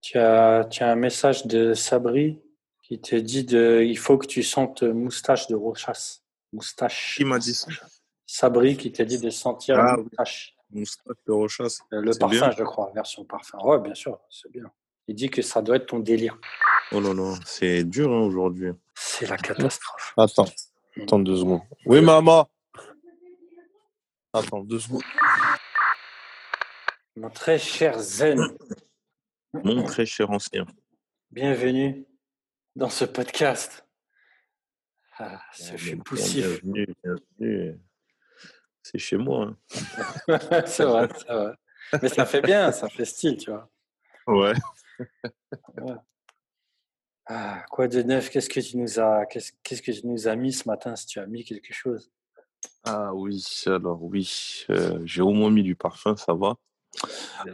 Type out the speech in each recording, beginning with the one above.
Tu as, tu as un message de Sabri qui te dit de, il faut que tu sentes moustache de Rochas. Moustache. Qui m'a dit ça Sabri qui t'a dit de sentir Ah, moustache. Moustache de Rochas. Euh, Le parfum, bien. je crois, version parfum. Ouais, bien sûr, c'est bien. Il dit que ça doit être ton délire. Oh là là, c'est dur hein, aujourd'hui. C'est la catastrophe. Attends, attends deux secondes. Oui, maman. Attends deux secondes. Mon très cher Zen, Mon très cher ancien. bienvenue dans ce podcast. Ah, poussif. Bienvenue, bienvenue. C'est chez moi. c'est vrai, c'est vrai. Mais ça fait bien, ça fait style, tu vois. hein. Ouais. Ah, quoi de neuf? Qu'est-ce que tu nous as, qu'est-ce, qu'est-ce que tu nous as mis ce matin Si tu as mis quelque chose? Ah oui, alors oui, euh, j'ai au moins mis du parfum, ça va.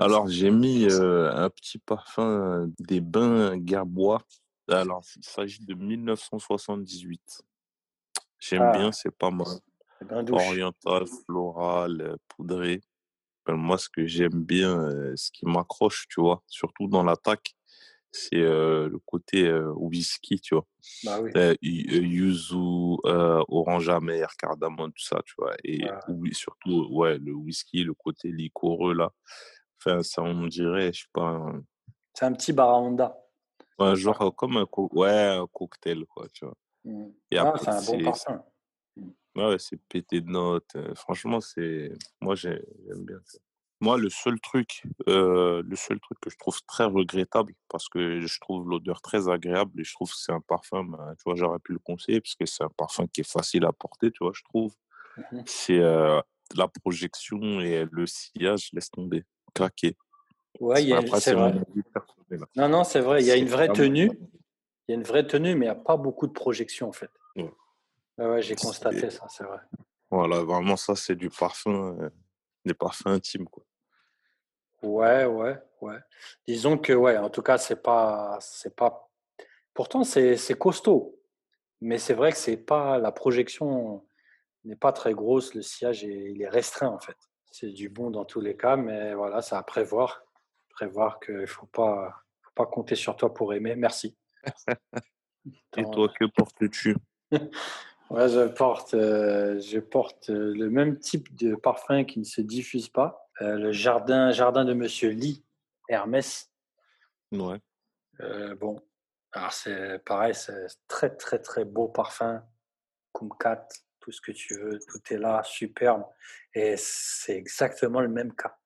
Alors j'ai mis euh, un petit parfum des bains Gerbois. Alors il s'agit de 1978. J'aime Ah. bien, c'est pas mal. Oriental, floral, poudré. Moi, ce que j'aime bien, ce qui m'accroche, tu vois, surtout dans l'attaque, c'est euh, le côté euh, whisky, tu vois? Bah oui. Euh, yuzu, orange amer, cardamome, tout ça, tu vois? Et Ouais. oui, surtout, ouais, le whisky, le côté liquoreux, là. Enfin, ça, on dirait, je sais pas, un, C'est un petit Barahonda. un genre euh, comme un, co- ouais, un cocktail, quoi, tu vois? Mm. Et Ah, c'est un bon parfum. Ouais, c'est pété de notes. franchement, c'est. Moi, j'ai- j'aime bien ça. Moi, le seul truc, euh, le seul truc que je trouve très regrettable, parce que je trouve l'odeur très agréable et je trouve que c'est un parfum, ben, tu vois, j'aurais pu le conseiller parce que c'est un parfum qui est facile à porter, tu vois, je trouve. Mhm. C'est euh, la projection et le sillage, laisse tomber, craquer. Ouais, c'est vrai. Non, non, c'est vrai. Il y a une vraie tenue. Il y a une vraie tenue, mais il n'y a pas beaucoup de projection, en fait. Ouais. Ouais, ouais, j'ai constaté ça, c'est vrai. Voilà, vraiment, ça, c'est du parfum, euh, des parfums intimes, quoi. Ouais, ouais, ouais. Disons que, ouais, en tout cas, c'est pas, c'est pas. Pourtant, c'est, costaud, mais c'est vrai que c'est pas la projection n'est pas très grosse. Le sillage est, il est restreint en fait. C'est du bon dans tous les cas, mais voilà, c'est à prévoir. Prévoir qu'il faut pas, faut pas compter sur toi pour aimer. Merci. Et toi, que portes-tu? Ouais, je porte, euh, je porte euh, le même type de parfum qui ne se diffuse pas. Euh, le jardin, jardin de Monsieur Lee, Hermès. Ouais. Euh, bon, alors c'est pareil, c'est très très très beau parfum, Kumquat, tout ce que tu veux, tout est là, superbe. Et c'est exactement le même cas.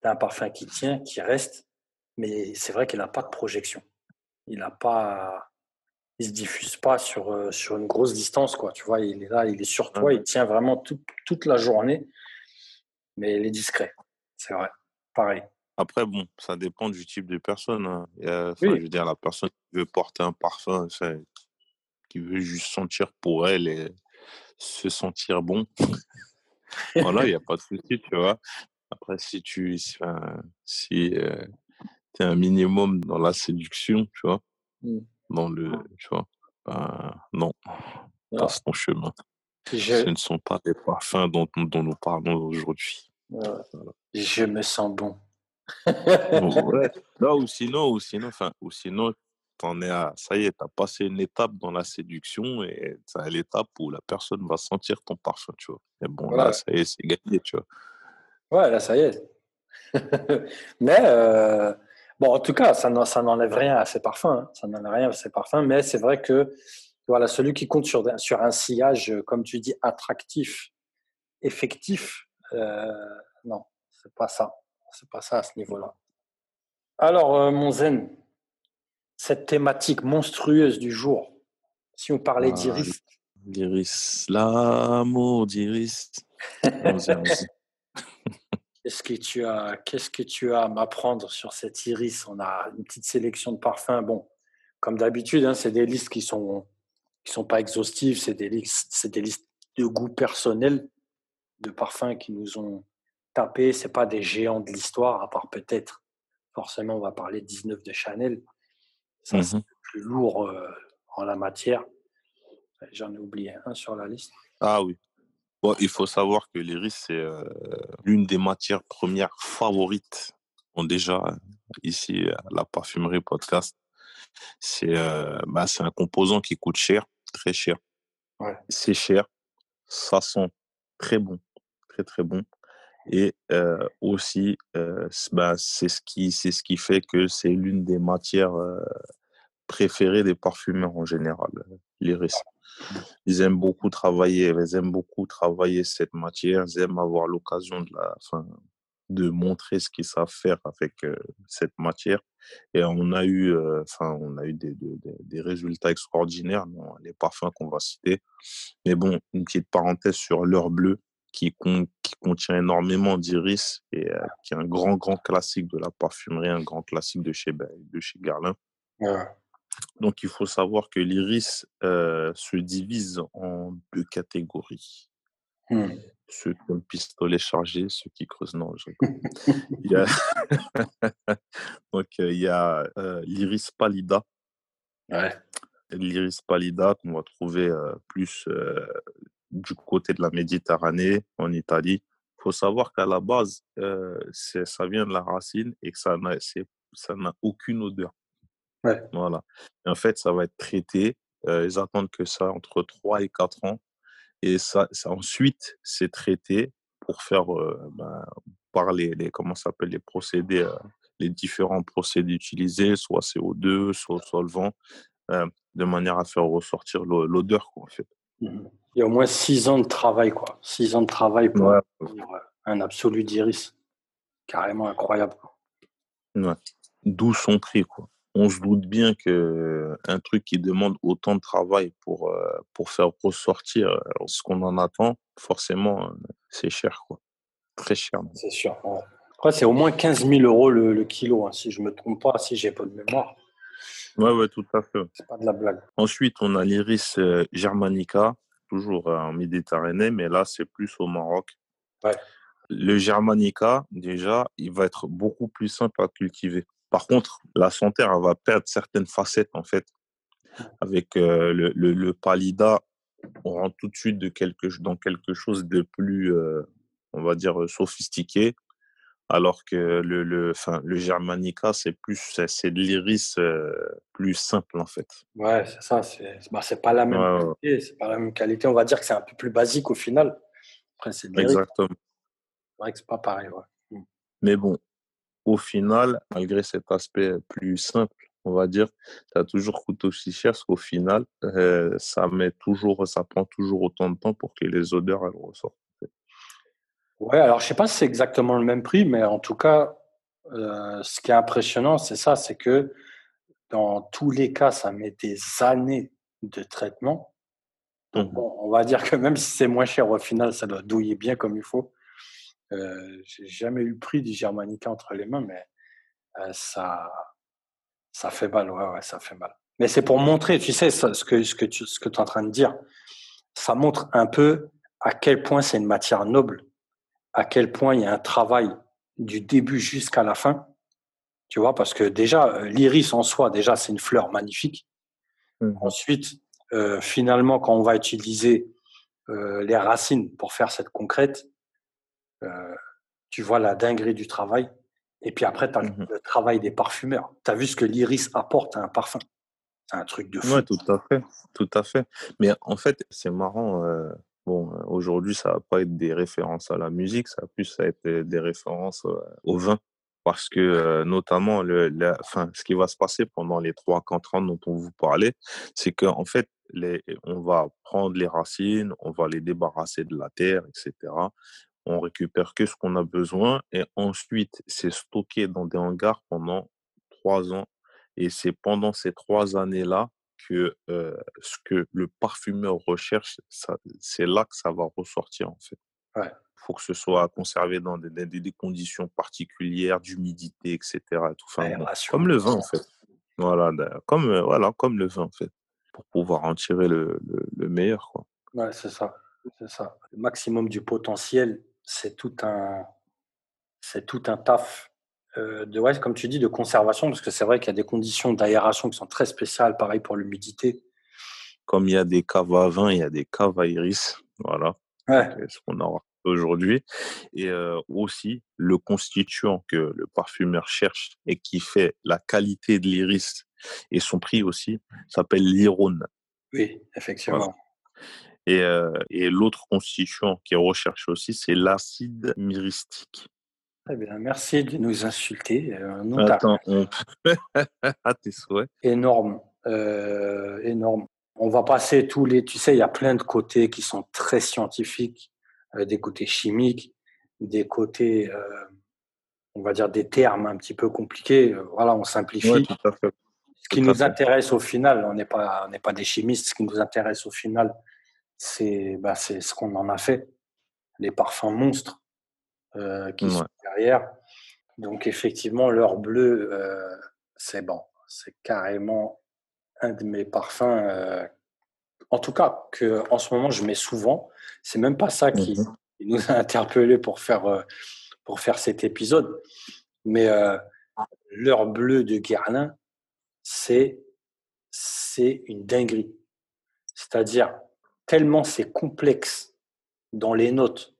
Tu un parfum qui tient, qui reste, mais c'est vrai qu'il n'a pas de projection. Il n'a pas, il se diffuse pas sur, euh, sur une grosse distance, quoi. Tu vois, il est là, il est sur toi, il tient vraiment tout- toute la journée, mais il est discret. C'est vrai, pareil. Après, bon, ça dépend du type de personne. hein. Oui. Je veux dire, la personne qui veut porter un parfum, ça, qui veut juste sentir pour elle et se sentir bon, voilà, il n'y a pas de souci, tu vois. Après, si tu si, tu es un minimum dans la séduction, tu vois, Mm. Dans le, tu vois, ben, non, Non. passe ton chemin. Je, Ce ne sont pas les parfums dont, dont nous parlons aujourd'hui. Ouais. Je me sens bon. ouais. Non, ou sinon, ou sinon, enfin, ou sinon, t'en es à, ça y est, t'as passé une étape dans la séduction et c'est l'étape où la personne va sentir ton parfum, tu vois? Et bon, là, ça y est, c'est gagné, tu vois? Ouais, là, ça y est. mais, euh, bon, en tout cas, ça n'en- ça n'enlève rien à ces parfums. hein. Ça n'enlève rien à ces parfums. Mais c'est vrai que, voilà, celui qui compte sur, sur un sillage, euh, comme tu dis, attractif, effectif, euh, non, c'est pas ça. C'est pas ça à ce niveau-là. Alors, euh, mon zen, cette thématique monstrueuse du jour, si on parlait Ah, d'iris, L'iris, l'amour d'iris. Qu'est-ce que tu as, qu'est-ce que tu as à m'apprendre sur cette iris? On a une petite sélection de parfums. Bon, comme d'habitude, hein, c'est des listes qui sont qui sont pas exhaustives. C'est des listes, c'est des listes de goût personnel de parfums qui nous ont tapé. C'est pas des géants de l'histoire, à part peut-être. Forcément, on va parler de 19 de Chanel. Ça, c'est Mhm. le plus lourd euh, en la matière. J'en ai oublié un sur la liste. Ah oui. Bon, il faut savoir que l'iris, c'est euh, l'une des matières premières favorites déjà, ici, à la parfumerie podcast, c'est euh, bah, c'est un composant qui coûte cher, très cher. Ouais. C'est cher, ça sent très bon, très très bon. Et euh, aussi, euh, bah, c'est ce qui c'est ce qui fait que c'est l'une des matières euh, préférées des parfumeurs en général, euh, l'iris. Ils aiment beaucoup travailler, ils aiment beaucoup travailler cette matière, ils aiment avoir l'occasion de montrer ce qu'ils savent faire avec euh, cette matière. Et on a eu, euh, enfin, on a eu des, résultats extraordinaires dans les parfums qu'on va citer. Mais bon, une petite parenthèse sur l'heure bleue qui, con- qui contient énormément d'iris et euh, qui est un grand, grand classique de la parfumerie, un grand classique de chez, de chez Guerlain. Ouais. Donc, il faut savoir que l'iris euh, se divise en deux catégories. Hmm. Ceux qui ont le pistolet chargé, ceux qui creusent. Non, je. Il y a... Donc, euh, il y a euh, l'iris pallida. Ouais. L'iris pallida qu'on va trouver euh, plus euh, du côté de la Méditerranée, en Italie. Il faut savoir qu'à la base, euh, ça vient de la racine et que ça n'a aucune odeur. Ouais. Voilà. Et en fait, ça va être traité. euh, ils attendent que ça entre 3 et 4 ans. Et ça, ça ensuite, c'est traité pour faire, euh, ben, par les, les- comment s'appelle, les procédés, euh, les différents procédés utilisés, soit CO2, soit solvant, euh, de manière à faire ressortir l'o- l'odeur, quoi, en fait. Mhm. Il y a au moins six ans de travail, quoi. Six ans de travail pour Ouais. un absolu d'iris. Carrément incroyable. Ouais. D'où son prix, quoi. On se doute bien que un truc qui demande autant de travail pour, euh, pour faire ressortir euh, ce qu'on en attend, forcément, euh, c'est cher, quoi. Très cher. C'est sûr. ouais. Après, c'est au moins 15 000 euros le, le kilo, hein, si je me trompe pas, si j'ai pas de mémoire. Ouais, ouais, tout à fait. C'est pas de la blague. Ensuite, on a l'iris euh, germanica, toujours euh, en Méditerranée, mais là, c'est plus au Maroc. Ouais. Le germanica, déjà, il va être beaucoup plus simple à cultiver. Par contre, la santerre, elle va perdre certaines facettes, en fait. Avec euh, le, le, le pallida, on rentre tout de suite de quelque, dans quelque chose de plus, euh, on va dire, euh, sophistiqué. Alors que le, le, enfin, le germanica, c'est plus, c'est de l'iris euh, plus simple, en fait. Ouais, c'est ça. C'est bah, pas la même Ouais, ouais. qualité. C'est pas la même qualité. On va dire que c'est un peu plus basique au final. Après, c'est. Exactement. C'est vrai que c'est pas pareil. Ouais. Mais bon, au final, malgré cet aspect plus simple, on va dire, ça a toujours coûté aussi cher parce qu'au final, euh, ça met toujours, ça prend toujours autant de temps pour que les odeurs elles ressortent. Ouais, alors je sais pas si c'est exactement le même prix, mais en tout cas, euh, ce qui est impressionnant, c'est ça, c'est que dans tous les cas, ça met des années de traitement. Donc bon, on va dire que même si c'est moins cher, au final, ça doit douiller bien comme il faut. Euh, j'ai jamais eu le prix du Germanica entre les mains, mais euh, ça, ça fait mal, ouais, ouais, ça fait mal. Mais c'est pour montrer, tu sais, ça, ce que, ce que tu ce que es en train de dire, ça montre un peu à quel point c'est une matière noble, à quel point il y a un travail du début jusqu'à la fin. Tu vois, parce que déjà, euh, l'iris en soi, déjà, c'est une fleur magnifique. Mhm. Ensuite, euh, finalement, quand on va utiliser euh, les racines pour faire cette concrète, euh, tu vois la dinguerie du travail. Et puis après, tu as Mhm. le travail des parfumeurs. Tu as vu ce que l'iris apporte à un parfum? C'est un truc de fou. Ouais, tout à fait, tout à fait. Mais en fait, c'est marrant. euh, bon, euh, aujourd'hui, ça va pas être des références à la musique, ça va plus être des références euh, au vin. Parce que, euh, notamment, le, la, enfin, ce qui va se passer pendant les 3-4 ans dont on vous parlait, c'est qu'en fait, les, on va prendre les racines, on va les débarrasser de la terre, etc. On récupère que ce qu'on a besoin et ensuite, c'est stocké dans des hangars pendant 3 ans. Et c'est pendant ces 3 années-là que euh, ce que le parfumeur recherche, c'est là que ça va ressortir, en fait. Ouais. Il faut que ce soit conservé dans des, des- des conditions particulières, d'humidité, etc. et tout. Enfin, bon, comme le vin, en fait. Voilà, comme, euh, voilà, comme le vin, en fait. Pour pouvoir en tirer le, le, le meilleur, quoi. Ouais, c'est ça. C'est ça. Le maximum du potentiel, c'est tout un, c'est tout un taf euh, de, ouais, comme tu dis, de conservation, parce que c'est vrai qu'il y a des conditions d'aération qui sont très spéciales, pareil pour l'humidité. Comme il y a des caves à vin, il y a des caves à iris. Voilà. Ouais, euh, ce qu'on aura aujourd'hui. Et euh, aussi, le constituant que le parfumeur cherche et qui fait la qualité de l'iris et son prix aussi s'appelle l'irone. Oui, effectivement. Et, euh, et l'autre constituant qui est recherché aussi, c'est l'acide myristique. Très bien, merci de nous insulter. Euh, Attends, on... à tes souhaits. Énorme, euh, énorme. On va passer tous les. Tu sais, il y a plein de côtés qui sont très scientifiques, euh, des côtés chimiques, des côtés, on va dire, des termes un petit peu compliqués. Voilà, on simplifie. tout à fait. Ce qui nous intéresse au final, on n'est pas, on n'est pas des chimistes. Ce qui nous intéresse au final, c'est, bah, c'est ce qu'on en a fait, les parfums monstres euh, qui sont derrière. Donc effectivement, l'heure bleue, euh, c'est bon. C'est carrément un de mes parfums, euh, en tout cas, que en ce moment je mets souvent. C'est même pas ça qui, mmh nous a interpellés pour faire, pour faire cet épisode. Mais l'heure bleue de Guerlain, c'est, c'est une dinguerie. C'est-à-dire, tellement c'est complexe dans les notes,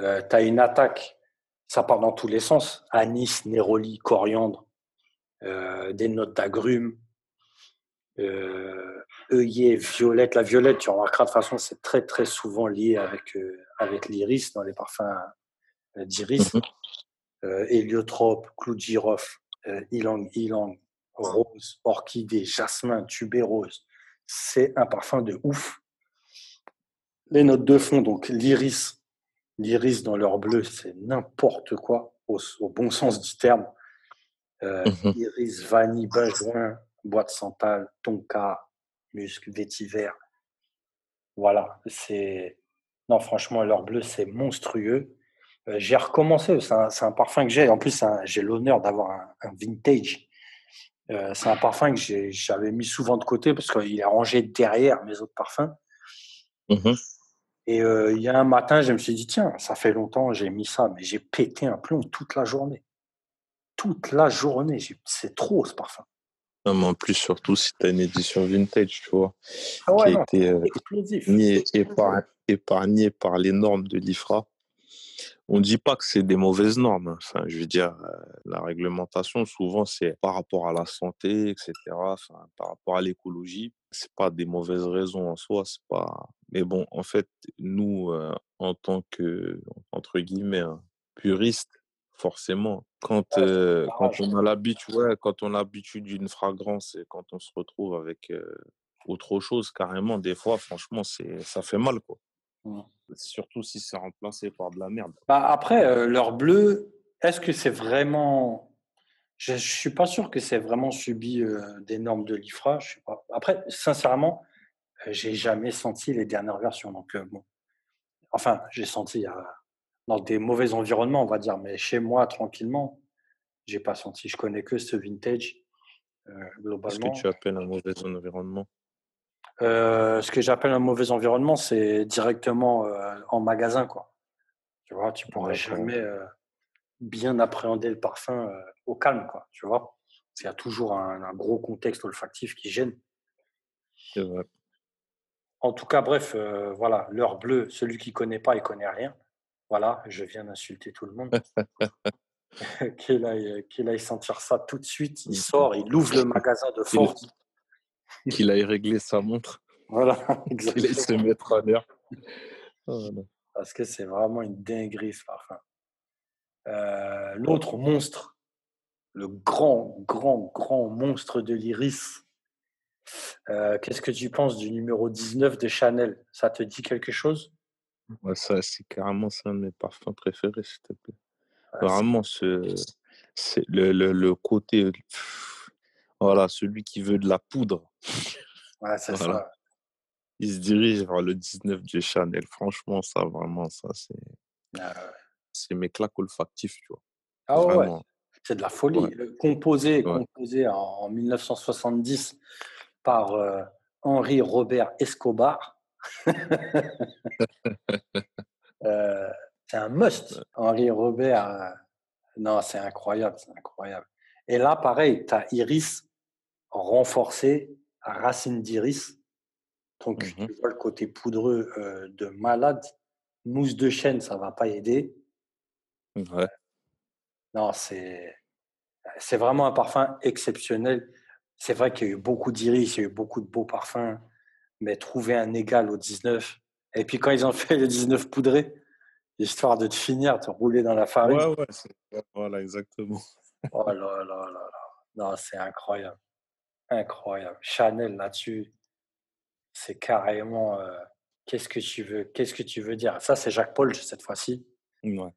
euh, tu as une attaque, ça part dans tous les sens. Anis, néroli, coriandre, euh, des notes d'agrumes, euh, œillet, violette. La violette, tu remarqueras de toute façon, c'est très très souvent lié avec, euh, avec l'iris dans les parfums euh, d'iris. Mm héliotrope, clou de girofle, ylang ylang, rose, orchidée, jasmin, tubérose. C'est un parfum de ouf. Les notes de fond, donc l'iris, L'iris dans leur bleu, c'est n'importe quoi, au, bon sens du terme. Euh, mmh iris, vanille, benjoin, boîte santal, tonka, musc, vétiver. Voilà, c'est. Non, franchement, leur bleu, c'est monstrueux. Euh, j'ai recommencé, c'est un, parfum que j'ai. En plus, j'ai l'honneur d'avoir un, vintage. Euh, c'est un parfum que j'avais mis souvent de côté parce qu'il est rangé derrière mes autres parfums. Mmh et euh, il y a un matin, je me suis dit, tiens, ça fait longtemps, j'ai mis ça, mais j'ai pété un plomb toute la journée. Toute la journée. C'est trop ce parfum. Non, mais en plus, surtout si tu as une édition vintage, tu vois, ah qui a été euh, épargnée par les normes de l'IFRA. On ne dit pas que c'est des mauvaises normes. Enfin, je veux dire, euh, la réglementation, souvent, c'est par rapport à la santé, etc., enfin, par rapport à l'écologie c'est pas des mauvaises raisons en soi, c'est pas. Mais bon, en fait, nous, euh, en tant que entre guillemets hein, puristes, forcément, quand euh, quand on a l'habitude, ouais, quand on a l'habitude d'une fragrance et quand on se retrouve avec euh, autre chose, carrément, des fois, franchement, c'est ça fait mal, quoi. Surtout si c'est remplacé par de la merde. Bah après, leur bleu, est-ce que c'est vraiment je ne suis pas sûr que c'est vraiment subi euh, des normes de l'IFRA. Je sais pas. Après, sincèrement, euh, j'ai jamais senti les dernières versions. Donc, euh, bon. Enfin, j'ai senti dans des mauvais environnements, on va dire. Mais chez moi, tranquillement, j'ai pas senti. Je connais que ce vintage, globalement. Qu'est-ce que tu appelles un mauvais environnement? Ce que j'appelle un mauvais environnement, c'est directement en magasin. Quoi. Tu vois, tu pourrais jamais bien appréhender le parfum euh, au calme, quoi, tu vois. Il y a toujours un, gros contexte olfactif qui gêne. En tout cas, bref, euh, voilà, l'heure bleue, celui qui connaît pas, il connaît rien. Voilà, je viens d'insulter tout le monde. qu'il aille, qu'il aille sentir ça tout de suite. Il sort, il ouvre le magasin de force. Qu'il aille régler sa montre. Voilà, exactement. Qu'il aille se mettre à l'heure. Parce que c'est vraiment une dinguerie ce parfum. Euh, l'autre monstre, le grand, grand, grand monstre de l'iris. Euh, qu'est-ce que tu penses du numéro 19 de Chanel? Ça te dit quelque chose? Ça, C'est carrément un de mes parfums préférés, s'il te plaît. Vraiment, ce, le, le, côté. Voilà, celui qui veut de la poudre. C'est ça. Il se dirige vers le 19 de Chanel. Franchement, ça, vraiment, ça, c'est. Ah c'est mes claques olfactifs, tu vois. Ah ouais, c'est de la folie. Composé, composé en 1970 par euh, Henri Robert Escobar. Euh, c'est un must. Henri Robert, euh, non, c'est incroyable, c'est incroyable. Et là, pareil, tu as Iris renforcé à racine d'iris. Donc, mmh tu vois le côté poudreux de malade mousse de chêne, ça va pas aider. Ouais. Non, c'est c'est vraiment un parfum exceptionnel. C'est vrai qu'il y a eu beaucoup d'iris, il y a eu beaucoup de beaux parfums, mais trouver un égal au 19. Et puis quand ils ont fait le 19 poudré, histoire de te finir, te rouler dans la farine. Ouais, ouais, c'est- voilà, exactement. Oh là là là là. Non, c'est incroyable. Incroyable. Chanel là-dessus, c'est carrément. euh, qu'est-ce que tu veux Qu'est-ce que tu veux dire? Ça, c'est Jacques Paul cette fois-ci. Ouais.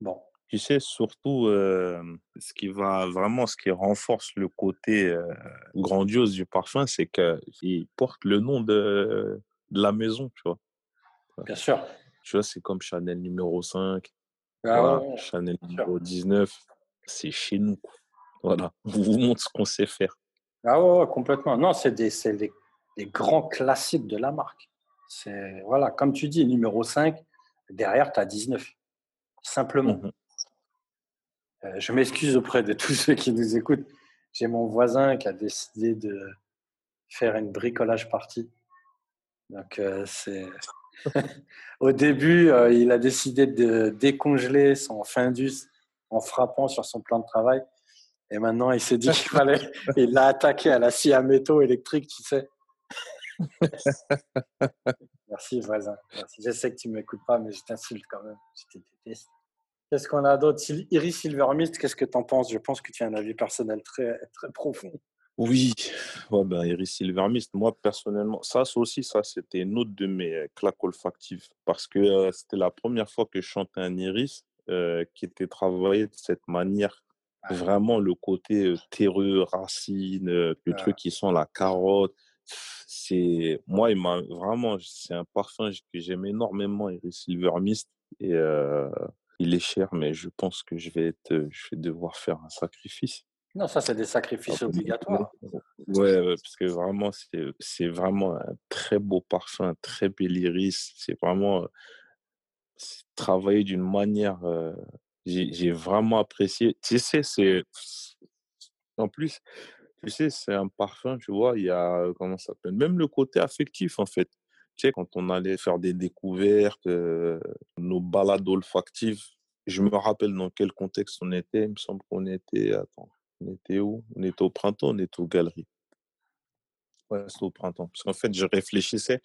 Bon, Tu sais, surtout, euh, ce qui va vraiment, ce qui renforce le côté euh, grandiose du parfum, c'est qu'il porte le nom de, de la maison, tu vois? bien sûr. Tu vois, c'est comme Chanel numéro 5, Ah voilà, ouais, ouais. Chanel numéro 19, c'est chez nous. quoi. Voilà, on vous montre ce qu'on sait faire. Ah ouais, ouais, complètement. Non, c'est des, c'est des, des grands classiques de la marque. C'est voilà, comme tu dis, numéro 5, derrière, tu as 19. Simplement. Mhm. Euh, je m'excuse auprès de tous ceux qui nous écoutent. J'ai mon voisin qui a décidé de faire une bricolage partie. Donc, euh, c'est. Au début, euh, il a décidé de décongeler son Findus en frappant sur son plan de travail. Et maintenant, il s'est dit qu'il fallait. Il l'a attaqué à la scie à métaux électrique, tu sais. Merci, voisin. Merci. Je sais que tu ne m'écoutes pas, mais je t'insulte quand même. Je te déteste. Qu'est-ce qu'on a d'autre? Iris Silvermist, qu'est-ce que tu en penses? Je pense que tu as un avis personnel très, très profond. Oui, ouais, ben, Iris Silvermist, moi personnellement, ça ça aussi, ça c'était une autre de mes euh, claques olfactives parce que euh, c'était la première fois que je chantais un Iris euh, qui était travaillé de cette manière. Vraiment le côté terreux, racine, le truc qui sent la carotte. C'est moi, il m'a vraiment, c'est un parfum que j'aime énormément, Iris Silvermist, et euh, il est cher, mais je pense que je vais être, je vais devoir faire un sacrifice. Non, ça, c'est des sacrifices Ah, obligatoires. Ouais, ouais, parce que vraiment, c'est, c'est vraiment un très beau parfum, un très bel iris. C'est vraiment travaillé d'une manière. euh, j'ai, vraiment apprécié. Tu sais, c'est. En plus, tu sais, c'est un parfum, tu vois, il y a. euh, Comment ça s'appelle Même le côté affectif, en fait. Tu sais, quand on allait faire des découvertes, euh, nos balades olfactives, je me rappelle dans quel contexte on était. Il me semble qu'on était. Attends, on était où? On était au printemps, on était aux galeries. Ouais, c'était au printemps. Parce qu'en fait, je réfléchissais.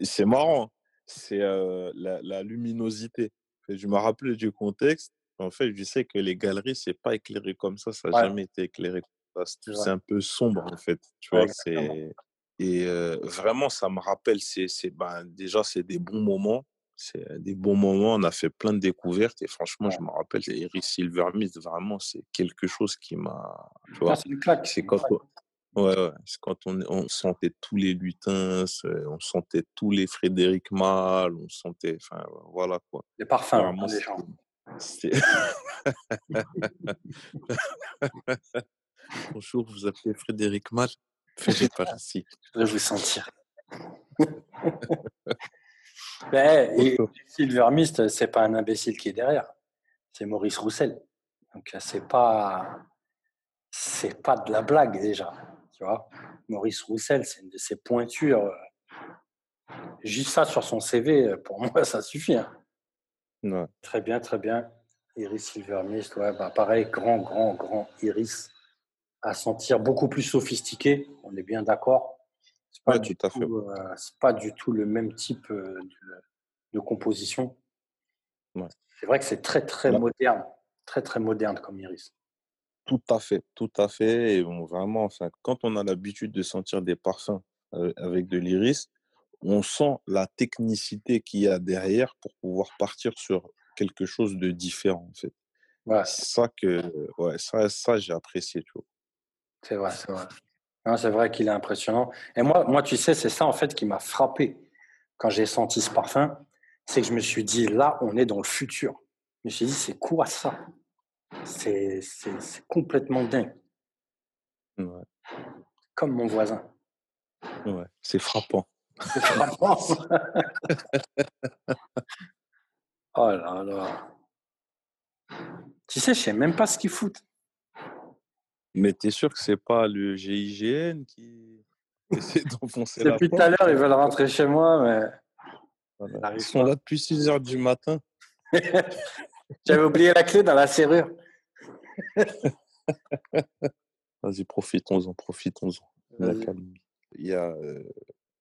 C'est marrant, hein, c'est euh, la, la luminosité. Je me rappelais du contexte. En fait, je sais que les galeries, c'est pas éclairé comme ça. Ça n'a Ouais. jamais été éclairé comme ça. C'est C'est c'est un peu sombre, en fait. Tu Ouais, vois, c'est... Et euh, vraiment, ça me rappelle, c'est, c'est, ben, déjà, c'est des bons moments. C'est des bons moments. On a fait plein de découvertes. Et franchement, Ouais. je me rappelle, Iris Silvermist, vraiment, c'est quelque chose qui m'a. Vois, c'est une claque. c'est quand, claque. Ouais, ouais. C'est quand on, on sentait tous les lutins, c'est- on sentait tous les Frédéric Malle, on sentait, enfin, voilà quoi. Les parfums, Vraiment, pas les c'est- gens. Bonjour, vous appelez Frédéric Faites pas ici. Je vais vous sentir. Ben, et Silver Mist, c'est pas un imbécile qui est derrière. C'est Maurice Roussel. Donc, c'est pas, c'est pas de la blague déjà. Tu vois, Maurice Roussel, c'est une de ses pointures. Juste ça sur son CV, pour moi, ça suffit. hein. Ouais. Très bien, très bien. Iris Silvermist, ouais, bah pareil, grand, grand, grand iris à sentir beaucoup plus sophistiqué. On est bien d'accord. C'est pas, Ouais, du tout euh, pas du tout le même type euh, de, de composition. Ouais. C'est vrai que c'est très, très moderne. Très, très moderne comme iris. Tout à fait, tout à fait. Et bon, vraiment, enfin, quand on a l'habitude de sentir des parfums euh, avec de l'iris, on sent la technicité qu'il y a derrière pour pouvoir partir sur quelque chose de différent, en fait. Ouais, ça que, ouais, ça, ça j'ai apprécié, tu vois. c'est vrai, c'est vrai. Non, C'est vrai qu'il est impressionnant. Et moi, moi, tu sais, c'est ça en fait qui m'a frappé quand j'ai senti ce parfum. C'est que je me suis dit, là, on est dans le futur. Je me suis dit, c'est quoi ça? C'est complètement dingue. Ouais, Comme mon voisin. ouais, c'est frappant. Oh là là. Tu sais, je sais même pas ce qu'ils foutent. Mais t'es sûr que c'est pas le GIGN qui essaie d'enfoncer la Depuis tout à l'heure, ils veulent rentrer chez moi, mais Voilà. J'arrive Ils sont pas. là depuis 6 heures du matin. J'avais oublié la clé dans la serrure. Vas-y, profitons-en, profitons-en. Il y a euh,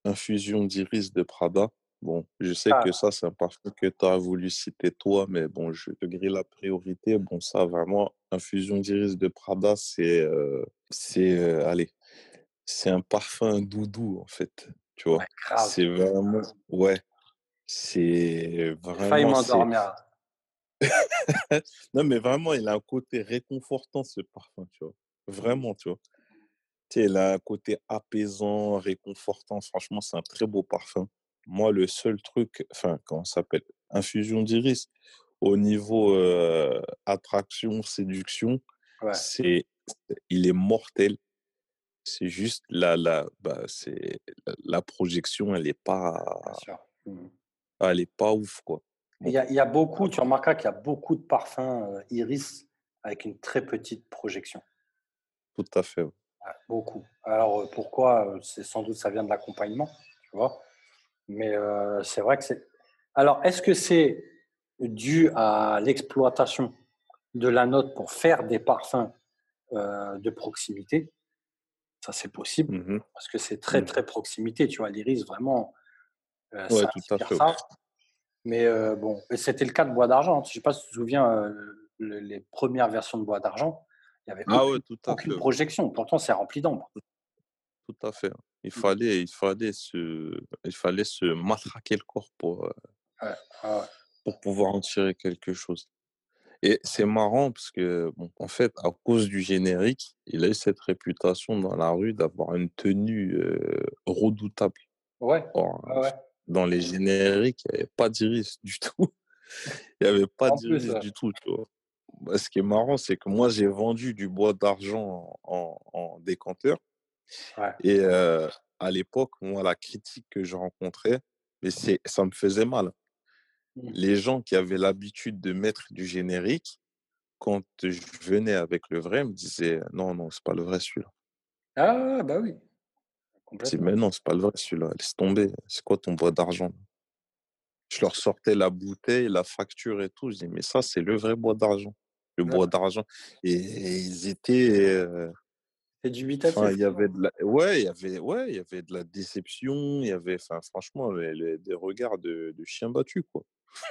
Infusion d'Iris de Prada. Bon, je sais Ah. que ça, c'est un parfum que tu as voulu citer toi, mais bon, je te grille la priorité. Bon, ça, vraiment, Infusion d'Iris de Prada, c'est, euh, c'est, euh, allez, c'est un parfum doudou, en fait. Tu vois, Ouais, c'est vraiment, ouais, c'est failli vraiment, m'endormir. non, mais vraiment, il a un côté réconfortant, ce parfum, tu vois. Vraiment, tu vois. Sais, un côté apaisant, réconfortant. Franchement, c'est un très beau parfum. Moi, le seul truc, enfin, comment ça s'appelle? Infusion d'iris. Au niveau euh, attraction, séduction, Ouais, c'est, il est mortel. C'est juste la, la, bah, c'est, la projection, elle est pas, sûr. Mhm. elle est pas ouf, quoi. Il y, a, il y a beaucoup, tu remarqueras qu'il y a beaucoup de parfums euh, iris avec une très petite projection. Tout à fait. ouais. Ouais, beaucoup. Alors euh, pourquoi Euh, C'est sans doute ça vient de l'accompagnement, tu vois. Mais euh, c'est vrai que c'est. Alors est-ce que c'est dû à l'exploitation de la note pour faire des parfums euh, de proximité? Ça c'est possible Mhm. parce que c'est très Mhm. très proximité. Tu vois, l'iris vraiment, euh, Ouais, ça tout à fait. ça. Mais bon, c'était le cas de Bois d'Argent. Je ne sais pas si tu te souviens, le- les premières versions de Bois d'Argent, il n'y avait Ah aucune, ouais, tout à fait. aucune projection. Pourtant, c'est rempli d'ombre. Tout à fait. Il Mm. fallait, il fallait se, il fallait se matraquer le corps pour, euh, Ouais, ouais, ouais. pour pouvoir en tirer quelque chose. Et c'est marrant parce que, bon, en fait, à cause du générique, il a eu cette réputation dans la rue d'avoir une tenue euh, redoutable. Ouais, Or, ouais. dans les génériques, il n'y avait pas d'iris du tout. Il n'y avait pas d'iris du tout, tu vois. Bah, ce qui est marrant, c'est que moi, j'ai vendu du bois d'argent en, en décanteur. Ouais. Et euh, à l'époque, moi, la critique que je rencontrais, mais c'est, ça me faisait mal. Mm. Les gens qui avaient l'habitude de mettre du générique, quand je venais avec le vrai, me disaient non, non, c'est pas le vrai celui-là. Ah, bah oui, complètement. mais non, c'est pas le vrai celui-là. Laisse tomber. C'est quoi ton bois d'argent? Je leur sortais la bouteille, la facture et tout. Je dis mais ça, c'est le vrai bois d'argent. Le Ouais. bois d'argent. Et, et ils étaient. euh, C'est Enfin, dubitatif. il y avait de la, ouais, il y avait, ouais, il y avait de la déception, il y avait, enfin, franchement, les- les- des regards de, de chiens battus, quoi.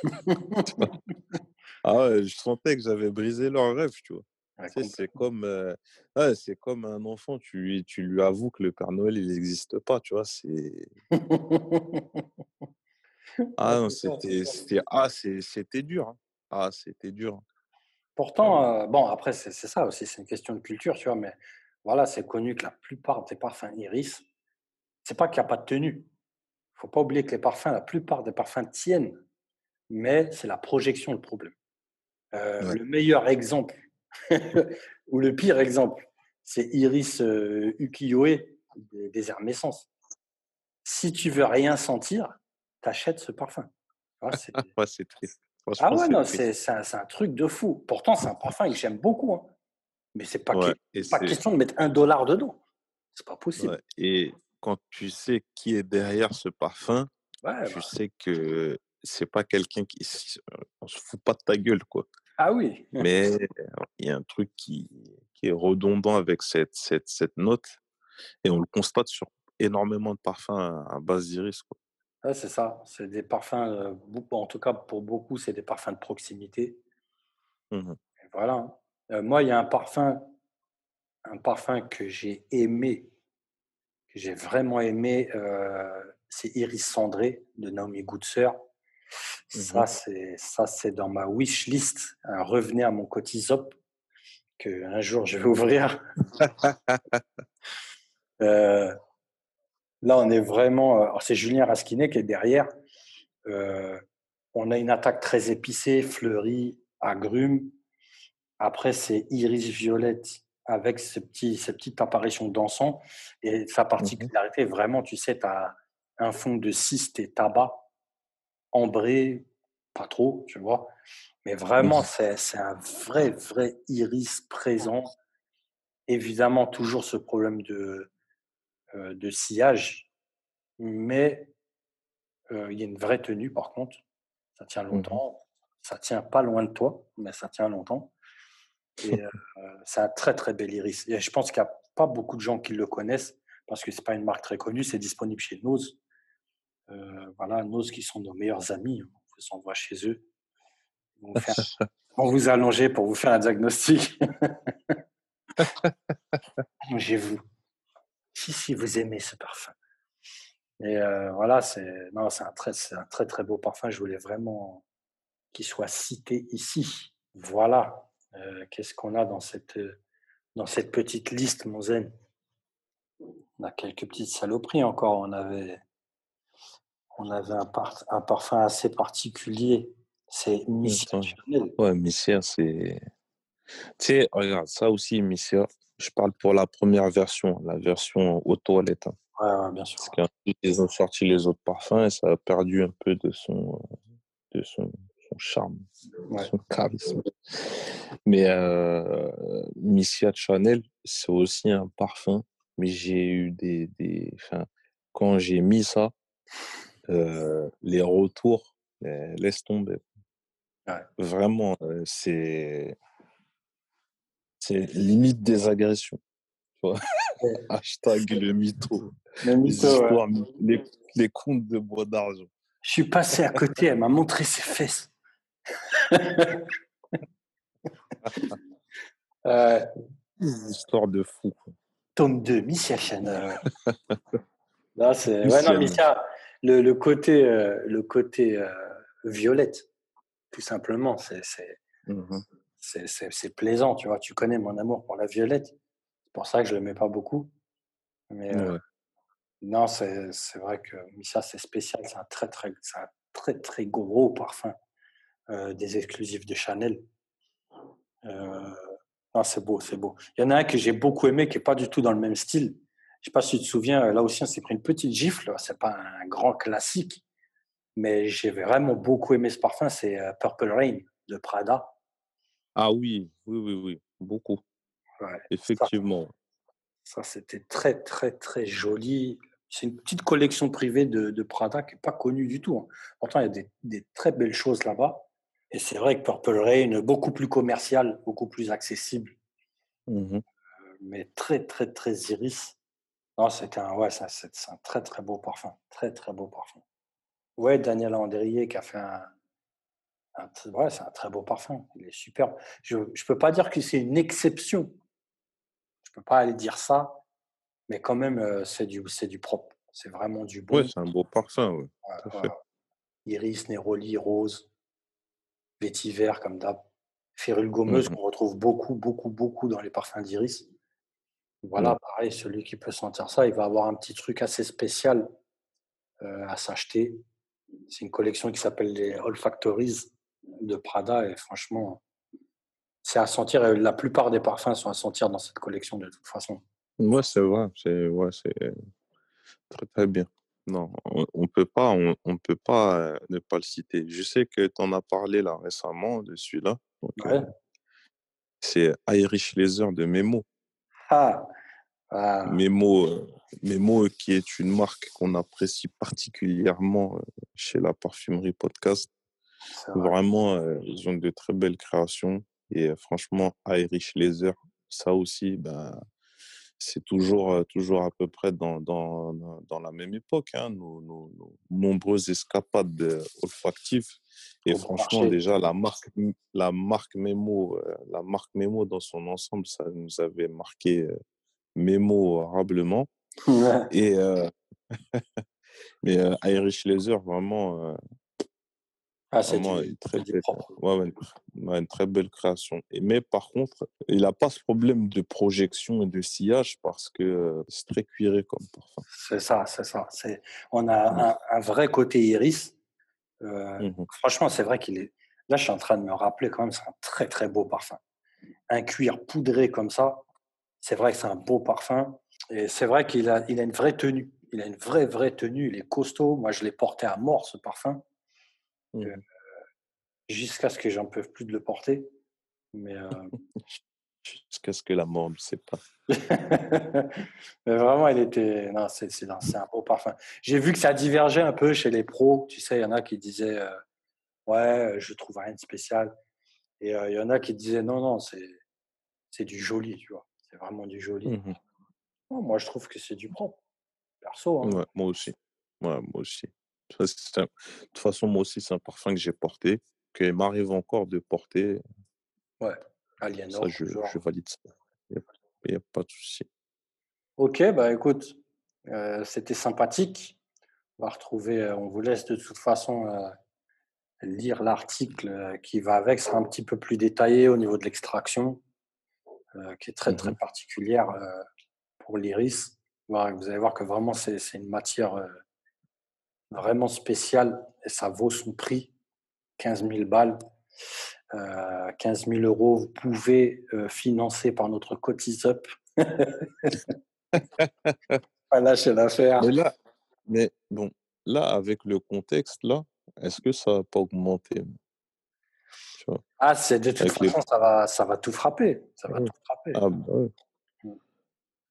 Ah ouais, je sentais que j'avais brisé leur rêve, tu vois. Ouais, Tu sais, c'est comme, euh, ouais, c'est comme un enfant, tu lui, tu lui avoues que le Père Noël, il n'existe pas, tu vois. C'est, ah Ouais, non, c'était, c'était, ah, c'était dur, hein. Ah, c'était dur. Pourtant, euh, bon, après, c'est ça aussi, c'est une question de culture, tu vois, mais voilà, c'est connu que la plupart des parfums iris, c'est pas qu'il n'y a pas de tenue. Il faut pas oublier que les parfums, la plupart des parfums tiennent, mais c'est la projection le problème. Euh, Ouais. Le meilleur exemple, ou le pire exemple, c'est Iris euh, Ukiyo-e des, des Hermescence. Si tu veux rien sentir, t'achètes ce parfum. C'est- Ouais, c'est Ah ouais, non, c'est un, un truc de fou. Pourtant, c'est un parfum que j'aime beaucoup. hein. Mais c'est pas, Ouais, que- pas question de mettre un dollar dedans. C'est pas possible. ouais. Et quand tu sais qui est derrière ce parfum, Ouais, tu bah, sais que c'est pas quelqu'un qui on se fout pas de ta gueule quoi Ah oui. mais il y a un truc qui, qui est redondant avec cette, cette, cette note et on le constate sur énormément de parfums à base d'iris. Ouais, c'est ça. C'est des parfums, euh, en tout cas pour beaucoup, c'est des parfums de proximité. Et voilà. hein. Euh, moi, il y a un parfum, un parfum que j'ai aimé, que j'ai vraiment aimé, euh, c'est Iris Cendré de Naomi Goodser. Ça, c'est ça, c'est dans ma wish list. Un revenez à mon cotisop que un jour je vais ouvrir. Là, on est vraiment. euh, alors, c'est Julien Rasquinet qui est derrière. Euh, on a une attaque très épicée, fleurie, agrumes. Après, c'est iris violette avec ces, petits, ces petites apparitions d'encens. Et sa particularité, vraiment, tu sais, tu as un fond de ciste et tabac, ambré, pas trop, tu vois. Mais vraiment, Mhm. c'est c'est un vrai, vrai iris présent. Évidemment, toujours ce problème de, de sillage, mais Euh, il y a une vraie tenue, par contre. Ça tient Mmh longtemps. Ça tient pas loin de toi, mais ça tient longtemps. Et euh, c'est un très, très bel iris. Et je pense qu'il n'y a pas beaucoup de gens qui le connaissent parce que c'est pas une marque très connue. C'est disponible chez Nose. Euh, voilà, Nose qui sont nos meilleurs amis. On vous envoie chez eux. Ils vont vous faire- On vous allonger pour vous faire un diagnostic. J'ai vous. Si, si, vous aimez ce parfum. Et euh, voilà, c'est non, c'est un très, c'est un très très beau parfum. Je voulais vraiment qu'il soit cité ici. Voilà. Euh, Qu'est-ce qu'on a dans cette dans cette petite liste, mon zen? On a quelques petites saloperies encore. On avait on avait un, par- un parfum assez particulier. C'est. Chanel. Ouais, Missia, c'est. Tu sais, regarde, ça aussi, Missia, je parle pour la première version, la version aux toilettes. hein. Ouais, ouais, bien sûr. Parce ont sorti les autres parfums et ça a perdu un peu de son, de son, son charme, Ouais. son charisme. Mais euh, Missia Chanel, c'est aussi un parfum, mais j'ai eu des. quand j'ai mis ça, euh, les retours, euh, laisse tomber. Vraiment, euh, c'est. C'est limite des agressions. tu vois. Ouais. Hashtag le mytho. Le Les mytho, ouais. histoires, les, les contes de bois d'argent. Je suis passé à côté, elle m'a montré ses fesses. euh, Des histoires de fou. quoi. tome 2, Missia Chanel. Là, c'est... Ouais, non, Missia, le, le côté, euh, le côté euh, violette, tout simplement, c'est, c'est, c'est, c'est, plaisant, tu vois. Tu connais mon amour pour la violette. C'est pour ça que je ne mets pas beaucoup. Mais euh, non, c'est, vrai que Missia, c'est spécial. C'est un très, très, c'est un très, très gros parfum euh, des exclusifs de Chanel. Euh, non, c'est beau, c'est beau. Il y en a un que j'ai beaucoup aimé qui n'est pas du tout dans le même style. Je sais pas si tu te souviens, là aussi, on s'est pris une petite gifle. C'est pas un grand classique, mais j'ai vraiment beaucoup aimé ce parfum. C'est euh, Purple Rain de Prada. Ah oui, oui, oui, oui, beaucoup. Ouais, Effectivement. ça, c'était très, très, très joli. C'est une petite collection privée de, de Prada qui n'est pas connue du tout. hein. Pourtant, il y a des, des très belles choses là-bas. Et c'est vrai que Purple Rain, beaucoup plus commercial, beaucoup plus accessible, Mhm. mais très, très, très iris. Non, c'était un, ouais, c'est c'est un très, très beau parfum. Très, très beau parfum. Ouais, Daniel Andrier qui a fait un. Ouais, c'est un très beau parfum. Il est superbe. Je ne peux pas dire que c'est une exception. Je ne peux pas aller dire ça, mais quand même, euh, c'est du, du propre. C'est vraiment du bon. Ouais, c'est un beau parfum. Ouais. Ouais, ouais. Iris, Néroli, rose, vétiver comme d'hab. Férule gommeuse Mhm. qu'on retrouve beaucoup, beaucoup, beaucoup dans les parfums d'Iris. Voilà, pareil, celui qui peut sentir ça, il va avoir un petit truc assez spécial euh, à s'acheter. C'est une collection qui s'appelle les Olfactories de Prada et franchement, c'est à sentir. et La plupart des parfums sont à sentir dans cette collection de toute façon. Ouais, c'est vrai. C'est ouais, c'est très, très bien. Non, on, on peut pas, on, on peut pas euh, ne pas le citer. Je sais que tu en as parlé là récemment de celui-là. Euh, c'est Irish Laser de Memo. Ah, ah, Memo, euh, Memo, qui est une marque qu'on apprécie particulièrement chez la Parfumerie Podcast. Vraiment, euh, ils ont de très belles créations. Et euh, franchement, Irish Laser, ça aussi, ben, c'est toujours, euh, toujours à peu près dans, dans, dans- la même époque, hein, nos, nos- nos nombreuses escapades olfactives. Et franchement, marché. déjà, la marque, la marque Memo, la marque Memo dans son ensemble, ça nous avait marqué mémorablement. Ouais. Et, mais Irish Laser, vraiment, Ah, c'est une très propre. ouais, ouais, une, ouais, une très belle création. Et, mais par contre, il n'a pas ce problème de projection et de sillage parce que euh, c'est très cuiré comme parfum. C'est ça, c'est ça. On a un, un vrai côté iris. Euh, Mhm. Franchement, c'est vrai qu'il est. Là, je suis en train de me rappeler quand même, c'est un très très beau parfum. Un cuir poudré comme ça, c'est vrai que c'est un beau parfum. Et c'est vrai qu'il a, il a une vraie tenue. Il a une vraie vraie tenue. Il est costaud. Moi, je l'ai porté à mort ce parfum, Mhm. jusqu'à ce que j'en peux plus de le porter. Mais euh, Jusqu'à ce que la mort ne sait pas. Mais vraiment, il était. Non, c'est c'est un, c'est un beau parfum. J'ai vu que ça divergeait un peu chez les pros. Tu sais, il y en a qui disaient euh, Ouais, je trouve rien de spécial. Et euh, il y en a qui disaient Non, non, c'est c'est du joli, tu vois. C'est vraiment du joli. Non, moi, je trouve que c'est du propre. Perso. hein. Ouais, moi aussi. Ouais, moi aussi. Ça, c'est De toute façon, moi aussi, c'est un parfum que j'ai porté, qu'il m'arrive encore de porter. Ouais. Ça, Aliénor, je, genre. je valide ça. Il n'y a, pas de souci. Ok, bah écoute, euh, c'était sympathique. On va retrouver, euh, on vous laisse de toute façon euh, lire l'article qui va avec. Ce sera un petit peu plus détaillé au niveau de l'extraction, euh, qui est très très Mhm. particulière pour l'iris. Vous allez voir que vraiment c'est c'est une matière vraiment spéciale et ça vaut son prix, 15 000 balles. Euh, 15 000 euros, vous pouvez euh, financer par notre Cotiseup. Pas lâcher l'affaire. Mais là, mais bon, là, avec le contexte, là, est-ce que ça va pas augmenter? Ah, c'est de toute Avec les- façon, ça va, ça va tout frapper. Ça va Ouais. tout frapper. Ah, bah ouais,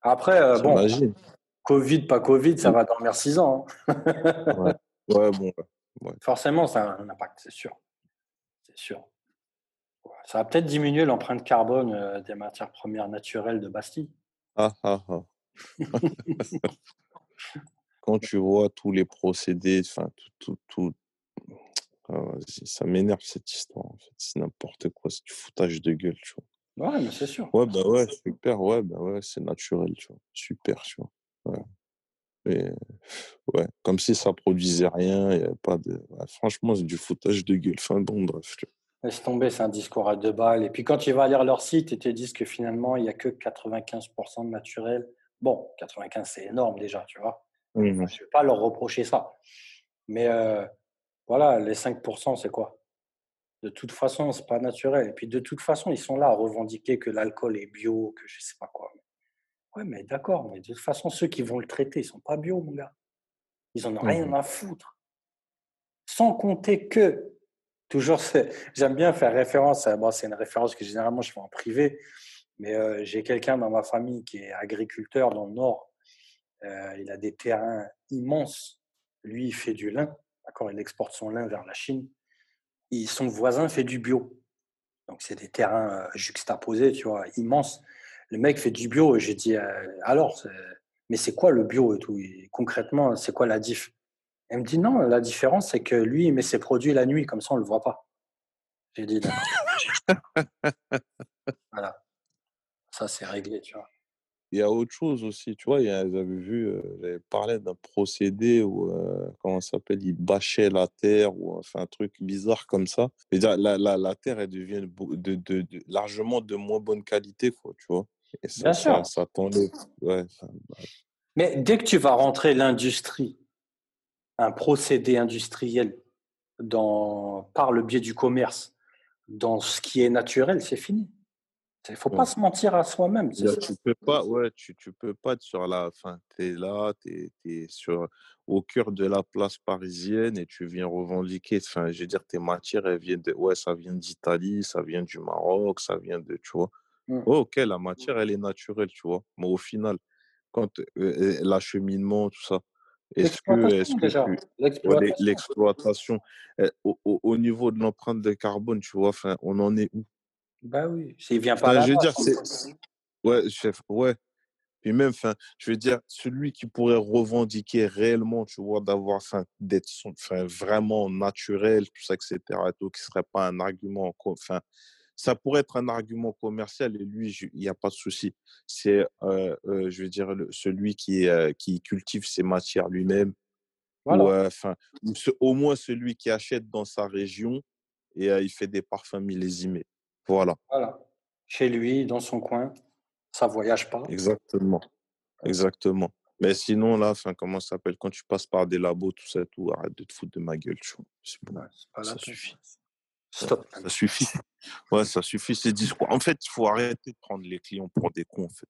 Après, euh, bon. Covid, pas Covid, ça va dormir 6 ans. hein. Ouais. ouais, bon, ouais. Forcément, ça a un impact, c'est sûr. C'est sûr. Ça va peut-être diminuer l'empreinte carbone euh, des matières premières naturelles de Bastille. Ah, ah, ah. Quand tu vois tous les procédés, enfin, tout, tout, tout. Ah, ça m'énerve cette histoire, en fait. C'est n'importe quoi, c'est du foutage de gueule, tu vois. Ouais, mais c'est sûr. Ouais, bah ouais, super, ouais, bah ouais, c'est naturel, tu vois. Super, tu vois. Ouais. Comme si ça produisait rien, y avait pas de. ouais, franchement, c'est du foutage de gueule. Enfin, bon, bref. Laisse tomber, c'est un discours à deux balles. Et puis quand tu vas lire leur site, ils te disent que finalement, il n'y a que 95% de naturel. Bon, 95, c'est énorme déjà, tu vois. Je ne vais pas leur reprocher ça. Mais euh, voilà, les 5%, c'est quoi? De toute façon, c'est pas naturel. Et puis de toute façon, ils sont là à revendiquer que l'alcool est bio, que je sais pas quoi. Ouais, mais d'accord, mais de toute façon, ceux qui vont le traiter, ils sont pas bio, mon gars. Ils en ont rien Mhm. à foutre. Sans compter que, toujours, j'aime bien faire référence, à, bon, c'est une référence que généralement je fais en privé, mais euh, j'ai quelqu'un dans ma famille qui est agriculteur dans le Nord. Euh, il a des terrains immenses. Lui, il fait du lin. D'accord, il exporte son lin vers la Chine. Et son voisin fait du bio. Donc, c'est des terrains euh, juxtaposés, tu vois, immenses. Le mec fait du bio. Et j'ai dit, euh, alors, mais c'est quoi le bio et tout? Et Concrètement, c'est quoi la diff? Elle me dit, non, la différence, c'est que lui, il met ses produits la nuit, comme ça, on ne le voit pas. J'ai dit, voilà. Ça, c'est réglé, tu vois. Il y a autre chose aussi, tu vois, il j'avais vu, euh, j'avais parlé d'un procédé où, euh, comment ça s'appelle, ils bâchaient la terre ou enfin un truc bizarre comme ça. Et la, la, la terre, elle devient beau- de, de, de- largement de moins bonne qualité, quoi, tu vois. Et ça, Bien ça, sûr. ça. Ouais, enfin, Mais dès que tu vas rentrer l'industrie, un procédé industriel dans, par le biais du commerce, dans ce qui est naturel, c'est fini. Il ne faut pas se mentir à soi-même. tu peux pas, ouais, tu, tu peux pas être sur la, enfin, t'es là, t'es, t'es sur, au cœur de la place parisienne et tu viens revendiquer, enfin, je veux dire, tes matières, elles viennent de, ouais, ça vient d'Italie, ça vient du Maroc, ça vient de, tu vois. Mm. Ouais, ok, la matière, elle est naturelle, tu vois. Mais au final, quand euh, euh, l'acheminement, tout ça, est-ce que, L'exploitation, que ouais, L'exploitation. l'e- l'exploitation, euh, au, au, au niveau de l'empreinte de carbone, tu vois, enfin, on en est où? Bah oui, s'il vient pas Enfin, là je veux dire, c'est, ouais, chef, ouais. Puis même, enfin, je veux dire, celui qui pourrait revendiquer réellement, tu vois, d'avoir, enfin, d'être enfin, vraiment naturel, tout ça, etc., et tout, qui serait pas un argument, enfin, ça pourrait être un argument commercial et lui, il n'y a pas de souci. C'est, euh, euh, je veux dire, le- celui qui, euh, qui cultive ses matières lui-même, Voilà. ou, ce- au moins celui qui achète dans sa région et il fait des parfums millésimés. Voilà, voilà. Chez lui, dans son coin, ça voyage pas. exactement. Exactement. Mais sinon, là, enfin, comment ça s'appelle? Quand tu passes par des labos, tout ça, tout, arrête de te foutre de ma gueule, tu vois. Bon, Ouais, pas ça suffit. Stop. Ça suffit. Ouais, ça suffit, ces discours. En fait, il faut arrêter de prendre les clients pour des cons, en fait.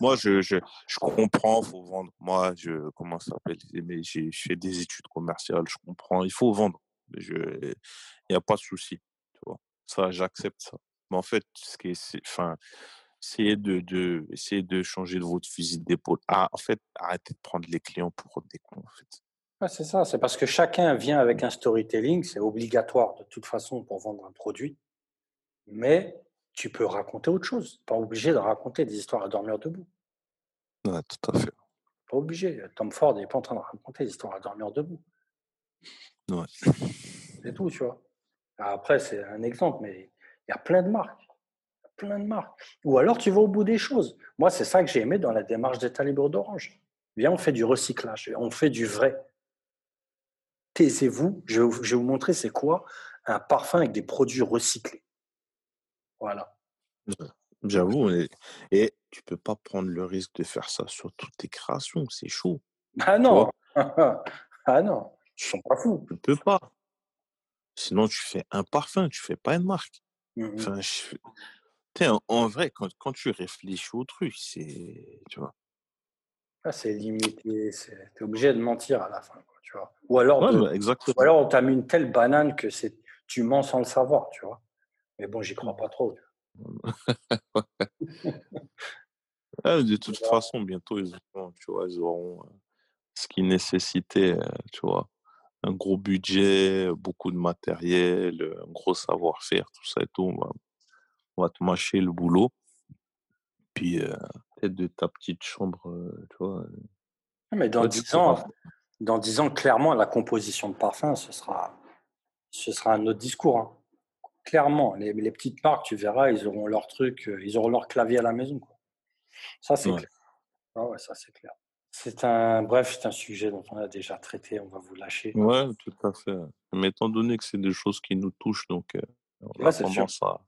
Moi, je, je, je comprends, il faut vendre. Moi, je, comment ça s'appelle? Mais j'ai je fais des études commerciales, je comprends. Il faut vendre. Il n'y a pas de souci, tu vois. Ça, j'accepte ça. Mais en fait, ce qui est, c'est, enfin, essayez de, de, essayez de changer de votre fusil d'épaule. Ah, en fait, arrêtez de prendre les clients pour des cons, en fait. C'est ça, c'est parce que chacun vient avec un storytelling, c'est obligatoire de toute façon pour vendre un produit, mais tu peux raconter autre chose. Pas obligé de raconter des histoires à dormir debout. Ouais, tout à fait. Pas obligé. Tom Ford n'est pas en train de raconter des histoires à dormir debout. Ouais. C'est tout, tu vois. Après, c'est un exemple, mais il y a plein de marques. Plein de marques. Ou alors, tu vas au bout des choses. Moi, c'est ça que j'ai aimé dans la démarche d'État libre d'Orange. Viens, on fait du recyclage, on fait du vrai. Taisez-vous, je, vais- je vais vous montrer c'est quoi un parfum avec des produits recyclés. Voilà. J'avoue, et, et tu peux pas prendre le risque de faire ça sur toutes tes créations, c'est chaud. Ah non Ah non, ils sont pas fous. Tu peux pas. Sinon, tu fais un parfum, tu fais pas une marque. Enfin, je- T'sais, en, en vrai, quand, quand tu réfléchis au truc, c'est. Tu vois. Ah, c'est limité, tu es obligé de mentir à la fin, quoi, tu vois. Ou alors, Ouais, de- exactement. ou alors on t'a mis une telle banane que c'est tu mens sans le savoir, tu vois. Mais bon, j'y crois pas trop. de toute façon, bientôt, ils auront, tu vois, ils auront euh, ce qui nécessitait, euh, tu vois, un gros budget, beaucoup de matériel, un gros savoir-faire, tout ça et tout. On va, on va te mâcher le boulot. Puis, euh, de ta petite chambre, euh, tu vois. vois. Mais dans 10 ans, dans 10 ans, clairement, la composition de parfum, ce sera, ce sera un autre discours. hein. Clairement, les, les petites marques, tu verras, ils auront leur truc, ils auront leur clavier à la maison. quoi. Ça, c'est Ouais. clair. Ah ouais, ça, c'est clair. C'est un, bref, c'est un sujet dont on a déjà traité, on va vous lâcher. Ouais, tout à fait. Mais étant donné que c'est des choses qui nous touchent, donc euh, on Ouais, a tendance à,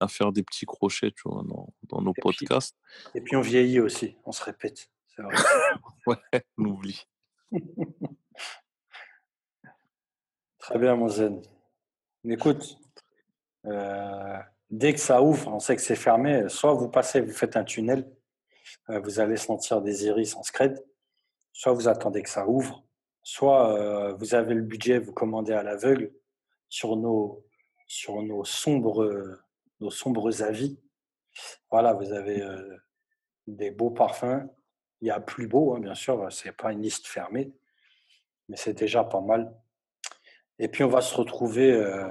à faire des petits crochets, tu vois, dans, dans nos podcasts. Et puis on vieillit aussi, on se répète. Vrai. Ouais, on oublie. Très bien, mon zen. Écoute, euh, dès que ça ouvre, on sait que c'est fermé. Soit vous passez, vous faites un tunnel, euh, vous allez sentir des iris en scred. Soit vous attendez que ça ouvre. Soit euh, vous avez le budget, vous commandez à l'aveugle sur nos, sur nos sombres, nos sombres avis. Voilà, vous avez euh, des beaux parfums. Il y a plus beau, hein, bien sûr, c'est pas une liste fermée, mais c'est déjà pas mal. Et puis on va se retrouver euh,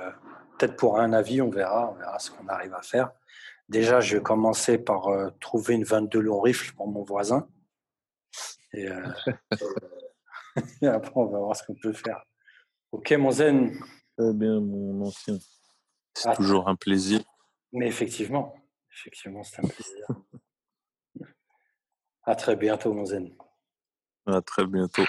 peut-être pour un avis, on verra, on verra ce qu'on arrive à faire. Déjà, je vais commencer par euh, trouver une 22 long rifle pour mon voisin. Et, euh, et après, on va voir ce qu'on peut faire. Ok, mon zen. Très bien, mon ancien. C'est toujours un plaisir. Mais effectivement, effectivement, c'est un plaisir. à très bientôt, mon zen. À très bientôt.